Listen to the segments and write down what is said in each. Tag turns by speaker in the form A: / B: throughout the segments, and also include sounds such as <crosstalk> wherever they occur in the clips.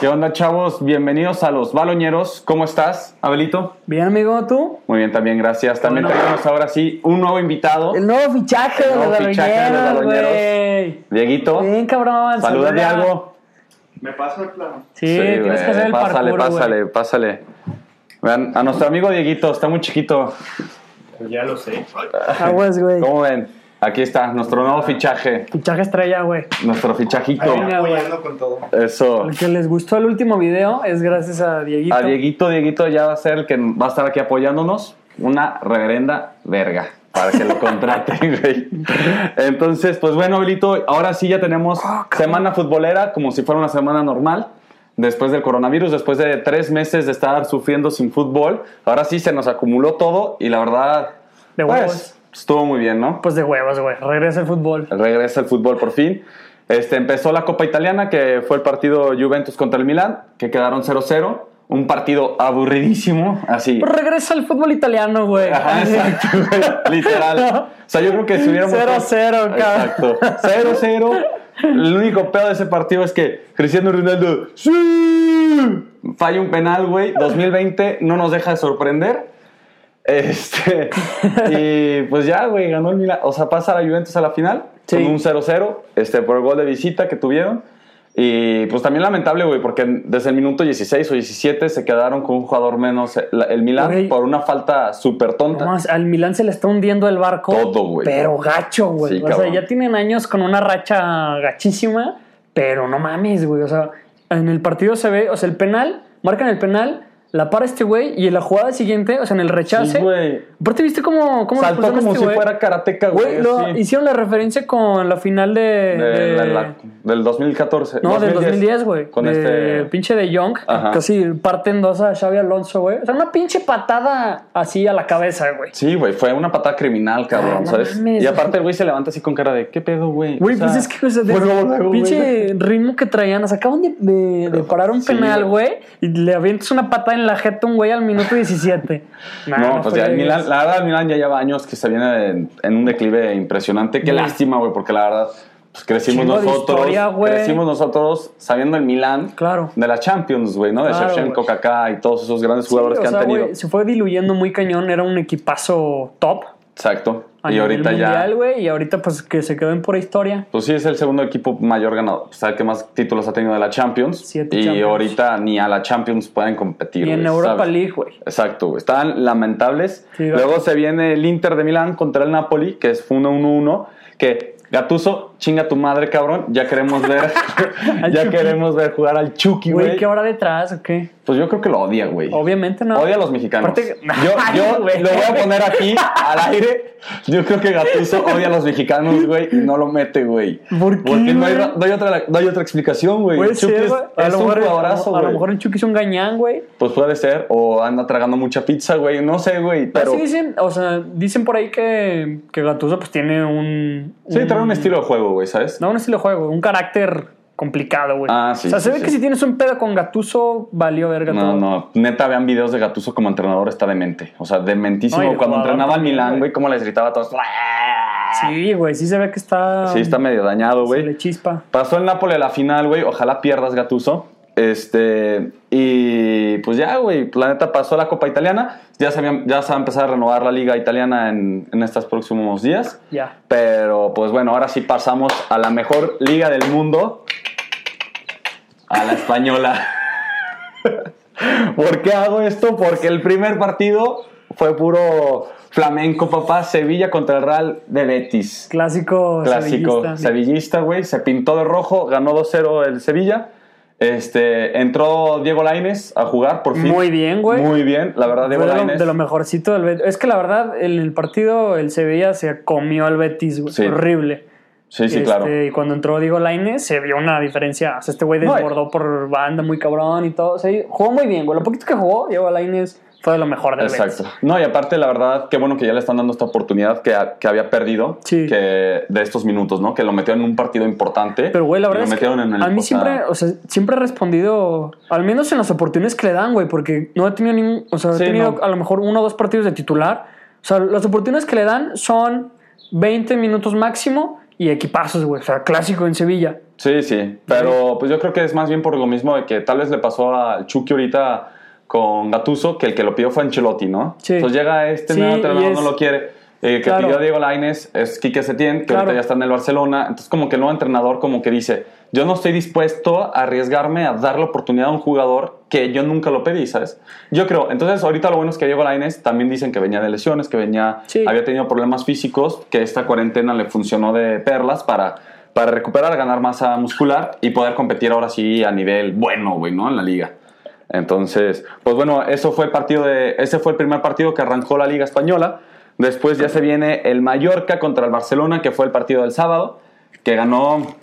A: ¿Qué onda, chavos? Bienvenidos a los Baloñeros. ¿Cómo estás, Abelito?
B: Bien, amigo, ¿tú?
A: Muy bien, también, gracias. También tenemos ahora sí un nuevo invitado.
B: El nuevo fichaje
A: El
B: de los
A: nuevo fichaje de los
B: baloñeros,
A: baloñeros.
B: güey.
A: Dieguito,
B: Bien, cabrón.
A: saluda
B: saluda.
A: algo.
C: ¿Me paso el plano?
B: Sí, tienes que hacer el
A: Pásale,
B: parkour,
A: pásale, pásale. Vean, a nuestro amigo Dieguito, está muy chiquito.
C: Pues ya lo sé.
B: Aguas, güey.
A: ¿Cómo ven? Aquí está, nuestro nuevo fichaje.
B: Fichaje estrella, güey.
A: Nuestro fichajito.
B: Ahí viene.
C: Apoyando con todo.
A: Eso.
B: El que les gustó el último video es gracias a Dieguito.
A: A Dieguito, Dieguito ya va a ser el que va a estar aquí apoyándonos. Una reverenda verga para que lo <laughs> contraten, güey. Entonces, pues bueno, Abelito, ahora sí ya tenemos
B: Ah,
A: semana futbolera como si fuera una semana normal. Después del coronavirus, después de tres meses de estar sufriendo sin fútbol, ahora sí se nos acumuló todo y la verdad,
B: De
A: pues,
B: huevos.
A: Estuvo muy bien, ¿no?
B: Pues de huevos, güey. Regresa el fútbol.
A: Regresa el fútbol por fin. Este, empezó la Copa Italiana, que fue el partido Juventus contra el Milan, que quedaron 0-0. Un partido aburridísimo, así.
B: Pues regresa el fútbol italiano, güey.
A: Ajá, <laughs> exacto, güey, literal. O sea, yo creo que si hubiéramos.
B: 0-0, cabrón.
A: Exacto. 0-0. El único pedo de ese partido es que Cristiano Ronaldo. ¡Sí! Falla un penal, güey. 2020 no nos deja de sorprender. Este. <laughs> Y pues ya, güey, ganó el Milan. O sea, pasa la Juventus a la final.
B: Sí.
A: Con un 0-0. Este, por el gol de visita que tuvieron. Y pues también lamentable, güey, porque desde el minuto 16 o 17 se quedaron con un jugador menos el, el Milan por una falta súper tonta.
B: Al Milán se le está hundiendo el barco.
A: Todo, güey.
B: Pero gacho, güey.
A: Sí,
B: o sea, ya tienen años con una racha gachísima, pero no mames, güey. O sea, en el partido se ve, o sea, el penal, marcan el penal, la para este güey y en la jugada siguiente, o sea, en el rechace.
A: Sí, güey.
B: Aparte, ¿viste cómo, cómo
A: Saltó como
B: este
A: si fuera karateca, güey.
B: Lo- hicieron la referencia con la final de.
A: De
B: de-
A: la- la- del 2014.
B: no, del 2010, güey.
A: Con
B: de
A: este.
B: pinche de Young.
A: Ajá.
B: Casi parten dos a Xavi Alonso, güey. O sea, una pinche patada así a la cabeza, güey.
A: Sí, güey, fue una patada criminal, cabrón,
B: Ah, no
A: ¿sabes?
B: mames.
A: y aparte el güey se levanta así con cara de, ¿qué pedo, güey?
B: Güey,
A: O sea,
B: pues es que o sea, de-
A: güey.
B: pinche ritmo que traían. O sea, acaban de, parar un penal,
A: güey.
B: güey, y le avientas una patada en la jeta un güey al minuto 17. Nah, <laughs>
A: No, pues ya el Milan, la verdad el Milan ya lleva años que se viene en, en un declive impresionante. Qué lástima, güey, porque la verdad pues crecimos
B: Chingo
A: nosotros,
B: historia, güey.
A: crecimos nosotros sabiendo el Milan
B: Claro.
A: de la Champions, güey, ¿no? De
B: Claro,
A: Shevchenko. Kaká y todos esos grandes
B: Sí,
A: jugadores
B: o
A: que
B: sea,
A: han tenido.
B: se fue diluyendo muy cañón. Era un equipazo top.
A: Exacto.
B: A
A: Y
B: nivel
A: ahorita ya
B: y ahorita pues que se quedó en pura historia.
A: Pues sí, es el segundo equipo mayor ganador. O sea, el que más títulos ha tenido de la Champions.
B: Siete
A: y
B: Champions.
A: ahorita ni a la Champions pueden competir.
B: Y en Europa
A: ¿sabes?
B: League, güey.
A: Exacto, güey. Están lamentables.
B: Sí,
A: Luego se viene el Inter de Milán contra el Napoli, que es 1-1-1. Que Gatuso, chinga tu madre, cabrón. Ya queremos ver. <laughs> Ya
B: Chucky.
A: queremos ver jugar al Chucky,
B: Güey,
A: güey.
B: ¿qué hora detrás o qué?
A: Pues yo creo que lo odia, güey.
B: Obviamente no.
A: Odia a los mexicanos.
B: Aparte-
A: Yo, <laughs> yo
B: Güey.
A: lo voy a poner aquí al aire. Yo creo que Gatuso odia a los mexicanos, güey, y no lo mete, güey.
B: ¿Por qué,
A: Porque no hay,
B: güey?
A: ra- no hay otra, no hay otra explicación, güey.
B: Puede
A: Chucky
B: ser,
A: es,
B: güey. A
A: es
B: lo
A: un
B: mejor-
A: jugadorazo,
B: A lo
A: güey.
B: mejor el Chucky es un gañán, güey.
A: Pues puede ser, o anda tragando mucha pizza, güey. No sé, güey, pero.
B: Así dicen, o sea, dicen por ahí que, que Gattuso pues tiene un...
A: Sí, trae un estilo de juego, güey, ¿sabes?
B: No, un estilo de juego, un carácter complicado, güey.
A: Ah, sí,
B: O sea, se
A: sí,
B: ve
A: sí.
B: que si tienes un pedo con Gatuso, valió verga
A: No,
B: todo.
A: no, neta, vean videos de Gatuso como entrenador, está demente. O sea, dementísimo.
B: No, de
A: Cuando entrenaba al Milán,
B: güey.
A: cómo les gritaba a todos.
B: Sí, güey, sí se ve que está...
A: Sí, está medio dañado,
B: Se
A: güey.
B: le chispa.
A: Pasó el Napoli a la final, güey. Ojalá pierdas, Gatuso. Este, y pues ya, güey, la neta pasó la Copa Italiana. Ya se, había- ya se va a empezar a renovar la Liga Italiana en, en estos próximos días.
B: Ya.
A: Pero pues bueno, ahora sí pasamos a la mejor liga del mundo, a la española. <laughs> ¿Por qué hago esto? Porque el primer partido fue puro flamenco, papá. Sevilla contra el Real de Betis.
B: Clásico,
A: Clásico
B: sevillista.
A: sevillista, güey. Se pintó de rojo, ganó 2-0 el Sevilla. Este, entró Diego Lainez a jugar por fin.
B: Muy bien, güey.
A: Muy bien, la verdad, Diego
B: de lo,
A: Lainez.
B: de lo mejorcito del Betis. Es que la verdad, en el partido el Sevilla se comió al Betis, güey.
A: Sí.
B: Horrible.
A: Sí, sí,
B: Este,
A: claro.
B: Y cuando entró Diego Lainez se vio una diferencia. O sea, este güey
A: No,
B: desbordó por banda muy cabrón y todo. O sea, jugó muy bien, güey. Lo poquito que jugó, Diego Lainez fue de lo mejor del
A: Exacto.
B: Betis.
A: No, y aparte, la verdad, qué bueno que ya le están dando esta oportunidad que, que había perdido
B: Sí.
A: que de estos minutos, ¿no? Que lo metieron en un partido importante.
B: Pero, güey, la verdad
A: lo
B: es que
A: metieron en el,
B: a mí
A: sea,
B: siempre, o sea, siempre he respondido, al menos en las oportunidades que le dan, güey, porque no he tenido ningún, o sea,
A: Sí,
B: he tenido
A: no.
B: a lo mejor uno o dos partidos de titular. O sea, las oportunidades que le dan son 20 minutos máximo y equipazos, güey. O sea, clásico en Sevilla.
A: Sí, sí. Pero pues yo creo que es más bien por lo mismo de que tal vez le pasó al Chucky ahorita con Gatuso, que el que lo pidió fue Ancelotti, ¿no?
B: Sí.
A: Entonces llega este
B: Sí,
A: nuevo entrenador,
B: es-
A: no lo quiere. Eh, que
B: Claro.
A: pidió a Diego Lainez es Quique Setién, que
B: Claro.
A: ahorita ya está en el Barcelona. Entonces, como que el nuevo entrenador, como que dice: Yo no estoy dispuesto a arriesgarme a dar la oportunidad a un jugador que yo nunca lo pedí, ¿sabes? Yo creo. Entonces, ahorita lo bueno es que Diego Lainez también dicen que venía de lesiones, que venía,
B: Sí.
A: había tenido problemas físicos, que esta cuarentena le funcionó de perlas para, para recuperar, ganar masa muscular y poder competir ahora sí a nivel bueno, güey, ¿no? En la liga. Entonces, pues bueno, eso fue el partido de, ese fue el primer partido que arrancó la Liga Española. Después ya se viene el Mallorca contra el Barcelona, que fue el partido del sábado, que ganó,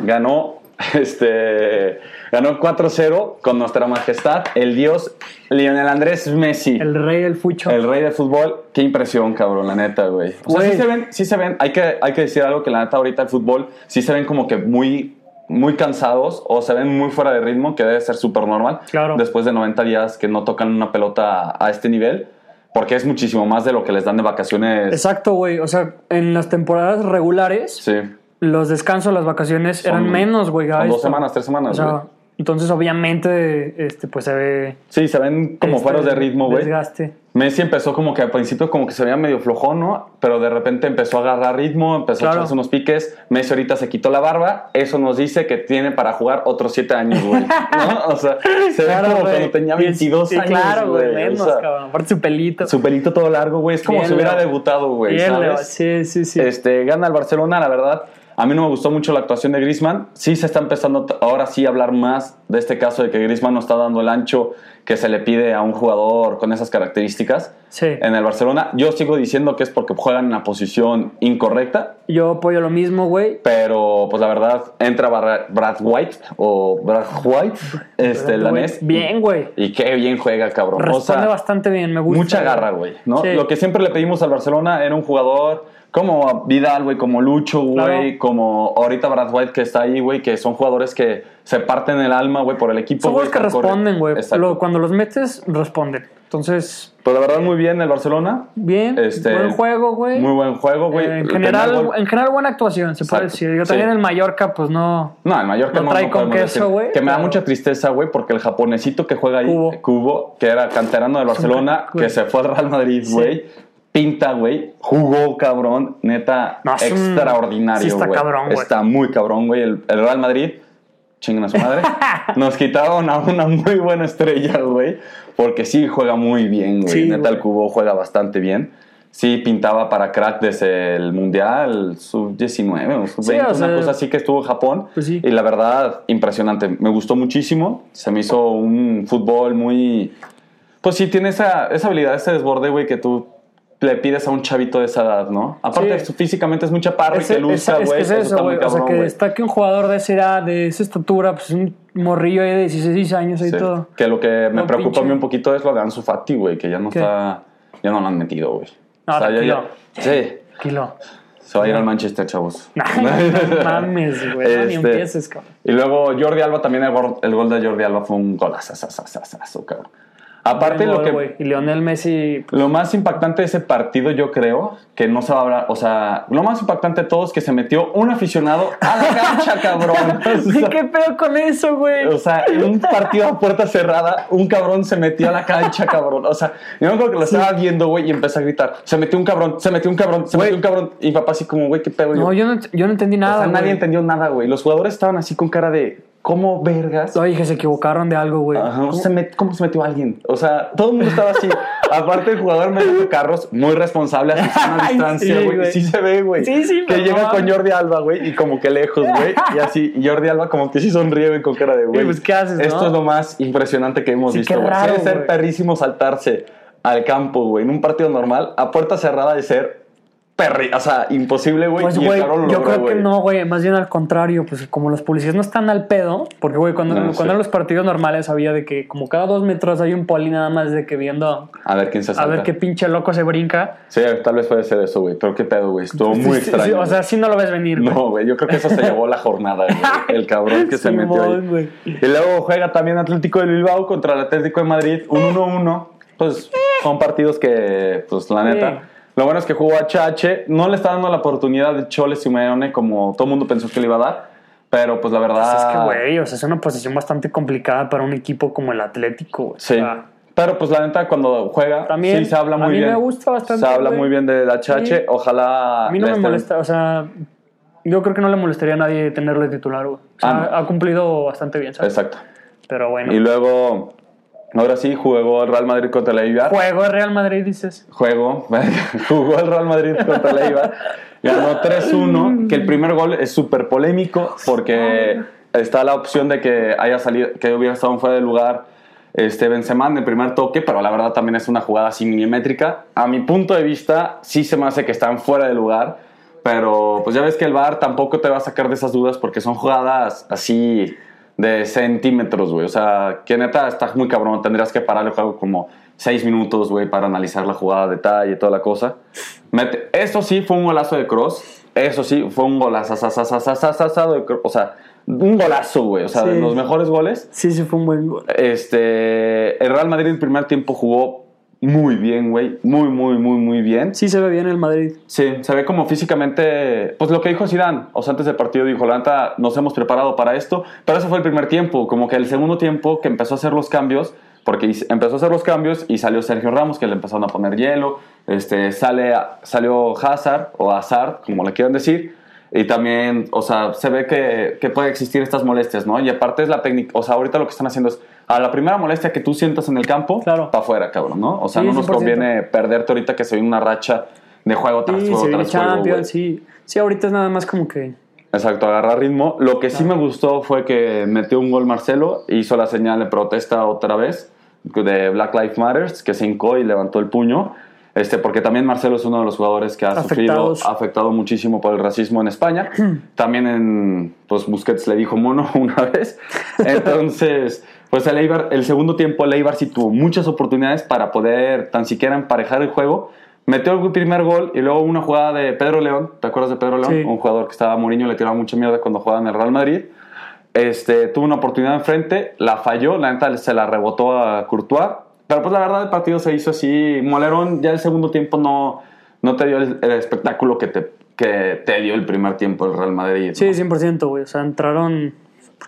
A: ganó, <laughs> este, ganó 4-0 con nuestra majestad, el dios Lionel Andrés Messi.
B: El rey del fucho.
A: El rey del fútbol, qué impresión, cabrón, la neta, güey. O sea,
B: Güey.
A: sí se ven, sí se ven, hay que, hay que decir algo que la neta ahorita el fútbol, sí se ven como que muy, muy cansados o se ven muy fuera de ritmo, que debe ser súper normal.
B: Claro.
A: Después de 90 días que no tocan una pelota a, este nivel, porque es muchísimo más de lo que les dan de vacaciones.
B: Exacto, güey. O sea, en las temporadas regulares,
A: Sí.
B: los descansos, las vacaciones
A: Son-
B: eran menos, güey.
A: son dos
B: esto.
A: semanas, tres semanas,
B: O sea,
A: güey.
B: Entonces obviamente, este, pues se ve...
A: Sí, se ven como
B: este,
A: fueros de ritmo, güey.
B: Desgaste.
A: Messi empezó como que al principio como que se veía medio flojón, ¿no? Pero de repente empezó a agarrar ritmo, empezó
B: Claro.
A: a echarse unos piques. Messi ahorita se quitó la barba. Eso nos dice que tiene para jugar otros siete años, güey. ¿No? <laughs> O sea, se
B: Claro,
A: ve como cuando tenía
B: Y es-
A: 22
B: sí,
A: años,
B: claro, güey.
A: O
B: Menos,
A: sea,
B: cabrón. Aparte su pelito.
A: Su pelito todo largo, güey. Es como
B: Bien,
A: si hubiera debutado, güey.
B: Sí, sí, sí.
A: Este, gana el Barcelona, la verdad. A mí no me gustó mucho la actuación de Griezmann. Sí se está empezando ahora sí a hablar más de este caso de que Griezmann no está dando el ancho que se le pide a un jugador con esas características
B: Sí.
A: en el Barcelona. Yo sigo diciendo que es porque juegan en la posición incorrecta,
B: Yo apoyo lo mismo, güey.
A: pero pues la verdad entra Brad White o Brad White, este el danés.
B: Bien, güey.
A: Y qué bien juega, cabrón. O
B: Responde
A: sea,
B: bastante bien, me gusta.
A: mucha garra, güey, ¿no?
B: Sí.
A: Lo que siempre le pedimos al Barcelona era un jugador como Vidal, güey, como Lucho, güey,
B: Claro.
A: como ahorita Brad White que está ahí, güey, que son jugadores que se parten el alma, güey, por el equipo.
B: Son juegos que responden, güey. Lo- Cuando los metes, responden. Entonces,
A: Pues la verdad muy bien el Barcelona.
B: bien.
A: Este,
B: buen juego, güey.
A: Muy buen juego, güey.
B: Eh, en, general,
A: gol-
B: en general, buena actuación, se puede
A: Exacto.
B: decir. Yo también
A: Sí.
B: el Mallorca, pues no.
A: No, el Mallorca
B: No trae
A: no
B: con queso, güey,
A: Que me da mucha tristeza, güey, porque el japonesito que juega ahí,
B: Cubo.
A: Cubo, que era canterano del Barcelona,
B: güey.
A: que se fue al Real Madrid,
B: Sí.
A: Pinta, güey. Jugó, cabrón. Neta,
B: No, es un-
A: extraordinario,
B: sí está
A: güey.
B: cabrón, güey.
A: Está muy cabrón, güey. El, el Real Madrid, chinguen a su madre. <laughs> Nos quitaron a una muy buena estrella, güey. Porque sí juega muy bien, güey.
B: Sí,
A: Neta,
B: güey.
A: el Cubo juega bastante bien. Sí, pintaba para crack desde el Mundial sub-19 o sub-20,
B: Sí, o
A: una
B: sea,
A: cosa así que estuvo en Japón.
B: Pues sí.
A: Y la verdad, impresionante. Me gustó muchísimo. Se me hizo un fútbol muy. Pues sí, tiene esa, esa habilidad, ese desborde, güey, que tú le pides a un chavito de esa edad, ¿no? Aparte,
B: Sí.
A: físicamente es muy chaparro y que lucha,
B: es
A: güey.
B: que es
A: eso
B: güey. O sea, que
A: güey.
B: destaque un jugador de esa edad, de esa estatura, pues un morrillo ahí de 16 años y
A: Sí.
B: todo.
A: Que lo que me
B: No,
A: preocupa a mí
B: pinche.
A: un poquito es lo de Ansu Fati, güey, que ya no
B: ¿Qué?
A: está. Ya no lo han metido, güey.
B: No,
A: ya-
B: tranquilo.
A: ya- sí,
B: Kilo.
A: se va a ir al Manchester, chavos. <laughs>
B: No mames, güey. No, ni
A: Este,
B: empieces, cabrón.
A: Y luego Jordi Alba también, el gol, el gol de Jordi Alba fue un golazo, cabrón. Aparte,
B: Buen
A: lo
B: gol,
A: que.
B: Y Lionel Messi.
A: Lo más impactante de ese partido, yo creo, que no se va a hablar, o sea, lo más impactante de todo es que se metió un aficionado a la cancha, <laughs> cabrón. <laughs> O sea,
B: ¿Qué pedo con eso, güey?
A: o sea, en un partido a puerta cerrada, un cabrón se metió a la cancha, cabrón. O sea, yo acuerdo que lo estaba viendo, güey, y empecé a gritar, se metió un cabrón, se metió un cabrón, se metió un cabrón. Y papá así como, güey, qué pedo.
B: No,
A: yo,
B: yo no, yo no entendí
A: o
B: nada.
A: sea, nadie entendió nada, güey. Los jugadores estaban así con cara de, ¿cómo vergas?
B: Oye, que se equivocaron de algo, güey.
A: Ajá, ¿cómo, se met- cómo se metió alguien? O sea, todo el mundo estaba así. <laughs> Aparte, el jugador metiendo carros, muy responsable, a <laughs> su sana distancia, güey. Sí, se ve, güey.
B: Sí, sí,
A: Que llega con. Jordi Alba, güey, y como que lejos, güey. Y así, Jordi Alba como que sí sonríe, güey, con cara de, güey.
B: pues, ¿qué haces,
A: Esto
B: no?
A: es lo más impresionante que hemos
B: Sí,
A: visto, güey. Debe ser perrísimo saltarse al campo, güey, en un partido normal, a puerta cerrada de ser perri... O sea, imposible, güey.
B: Pues, güey, yo
A: logró,
B: creo que no, güey. Más bien al contrario, pues como los policías no están al pedo, porque, güey, cuando,
A: No,
B: cuando
A: sí.
B: eran los partidos normales había de que como cada dos metros hay un poli nada más de que viendo
A: A ver quién se
B: a ver qué pinche loco se brinca.
A: Sí, tal vez puede ser eso, güey. Pero qué pedo, güey. Estuvo muy
B: Sí, sí,
A: extraño.
B: o sea, sí no lo ves venir, güey.
A: No, güey, yo creo que eso se llevó la jornada, güey. <laughs> El cabrón que se metió ahí.
B: güey.
A: Y luego juega también Atlético de Bilbao contra el Atlético de Madrid, un 1-1. Pues son partidos que, pues la neta, Lo bueno es que jugó HH, no le está dando la oportunidad de Chole Simeone como todo el mundo pensó que le iba a dar, pero pues la verdad...
B: Pues es que, güey, o sea, es una posición bastante complicada para un equipo como el Atlético.
A: Sí.
B: O sea,
A: pero pues la neta cuando juega
B: También,
A: sí se habla
B: a
A: muy
B: mí
A: bien.
B: me gusta bastante,
A: Se habla muy bien del HH,
B: Sí.
A: ojalá
B: a mí no me
A: estén-
B: molesta, o sea, yo creo que no le molestaría a nadie tenerle titular, güey. O sea,
A: Ah, no.
B: ha cumplido bastante bien, ¿sabes?
A: Exacto.
B: Pero bueno.
A: Y luego ahora sí jugó el Real Madrid contra el Eibar.
B: Juego de Real Madrid, dices.
A: juego, <laughs> jugó el Real Madrid contra el Eibar, ganó 3-1, que el primer gol es súper polémico porque está la opción de que haya salido, que hubiera estado fuera de lugar este Benzema en el primer toque, pero la verdad también es una jugada así milimétrica. A mi punto de vista, sí se me hace que están fuera de lugar, pero pues ya ves que el VAR tampoco te va a sacar de esas dudas porque son jugadas así de centímetros, güey. O sea, que neta está muy cabrón. Tendrías que parar el juego como seis minutos, güey, para analizar la jugada detalle y toda la cosa. Mete- Eso sí fue un golazo de Cross. Eso sí fue un golazo de Kroos. O sea, un golazo, güey. O sea, de los mejores goles.
B: Sí, sí, fue un buen gol.
A: Este, el Real Madrid el primer tiempo jugó muy bien, güey. Muy, muy, muy, muy bien.
B: Sí se ve bien el Madrid.
A: Sí, se ve como físicamente, pues lo que dijo Zidane, o sea, antes del partido dijo, la nos hemos preparado para esto, pero ese fue el primer tiempo, como que el segundo tiempo que empezó a hacer los cambios, porque empezó a hacer los cambios y salió Sergio Ramos, que le empezaron a poner hielo, este, sale, salió Hazard, o Hazard, como le quieran decir, y también, o sea, se ve que, que puede existir estas molestias, ¿no? Y aparte es la técnica, o sea, ahorita lo que están haciendo es, a la primera molestia que tú sientas en el campo,
B: Claro.
A: para afuera, cabrón, ¿no? O sea,
B: Sí,
A: no nos
B: 100%.
A: conviene perderte ahorita que se viene una racha de juego tras
B: Sí,
A: juego
B: se viene
A: tras juego, güey.
B: Champions, sí. Sí, ahorita es nada más como que...
A: Exacto, agarrar ritmo. Lo que sí me gustó fue que metió un gol Marcelo, hizo la señal de protesta otra vez de Black Lives Matter, que se hincó y levantó el puño. Este, porque también Marcelo es uno de los jugadores que ha
B: Afectados.
A: sufrido, ha afectado muchísimo por el racismo en España. <clears throat> También en, pues Busquets le dijo mono <laughs> una vez. Entonces, pues el Eibar, el segundo tiempo el Eibar sí tuvo muchas oportunidades para poder tan siquiera emparejar el juego. Metió el primer gol y luego una jugada de Pedro León. ¿Te acuerdas de Pedro León?
B: Sí.
A: Un jugador que estaba Mourinho, le tiraba mucha mierda cuando jugaba en el Real Madrid. Este, tuvo una oportunidad enfrente, la falló, la neta se la rebotó a Courtois. Pero pues la verdad el partido se hizo así. Molerón ya el segundo tiempo no, no te dio el, el espectáculo que te, que te dio el primer tiempo el Real Madrid.
B: Sí,
A: ¿no?
B: 100%, güey. O sea, entraron,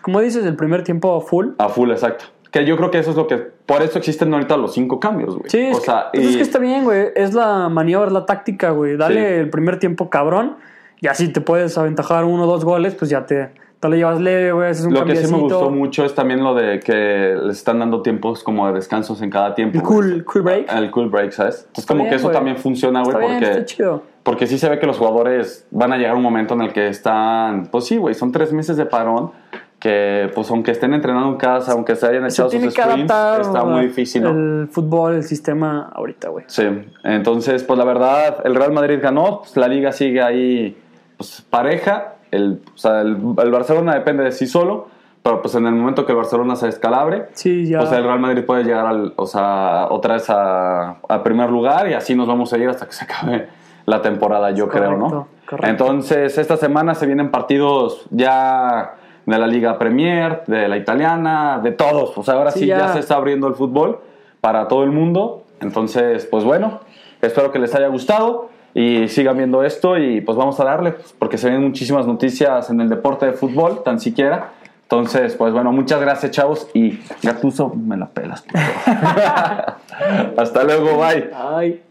B: como dices, el primer tiempo full.
A: A full, exacto. Que yo creo que eso es lo que... Por eso existen ahorita los cinco cambios, güey.
B: Sí, es,
A: o sea,
B: que, pues es que está bien, güey. Es la maniobra, es la táctica, güey. Dale
A: Sí.
B: el primer tiempo cabrón. Y así te puedes aventajar uno o dos goles, pues ya te, te lo llevas leve, güey. Haces un
A: Lo que sí me gustó mucho es también lo de que les están dando tiempos como de descansos en cada tiempo.
B: El cool, cool break.
A: El cool break, ¿sabes? Entonces como
B: bien,
A: que eso
B: güey.
A: también funciona, güey,
B: Está bien,
A: porque...
B: está chido.
A: Porque sí se ve que los jugadores van a llegar a un momento en el que están, pues sí, güey, son tres meses de parón, que pues aunque estén entrenando en casa, aunque se hayan
B: Se
A: echado
B: tiene
A: sus sprints,
B: adaptar
A: está muy difícil, ¿no?
B: el fútbol, el sistema ahorita, güey.
A: Sí, entonces pues la verdad, el Real Madrid ganó, pues la liga sigue ahí pues pareja, el, o sea, el, el Barcelona depende de sí solo, pero pues en el momento que el Barcelona se descalabre,
B: Sí, ya.
A: pues el Real Madrid puede llegar al, o sea, otra vez a, a primer lugar y así nos vamos a ir hasta que se acabe la temporada, yo creo, ¿no?
B: Correcto, correcto.
A: Entonces, esta semana se vienen partidos ya de la Liga Premier, de la italiana, de todos. O sea, ahora sí,
B: Sí,
A: ya.
B: ya.
A: se está abriendo el fútbol para todo el mundo. Entonces, pues bueno, espero que les haya gustado y sigan viendo esto y pues vamos a darle, porque se vienen muchísimas noticias en el deporte de fútbol, tan siquiera. Entonces, pues bueno, muchas gracias, chavos. Y Gatuso, me la pelas. <laughs> Hasta luego, bye.
B: Ay.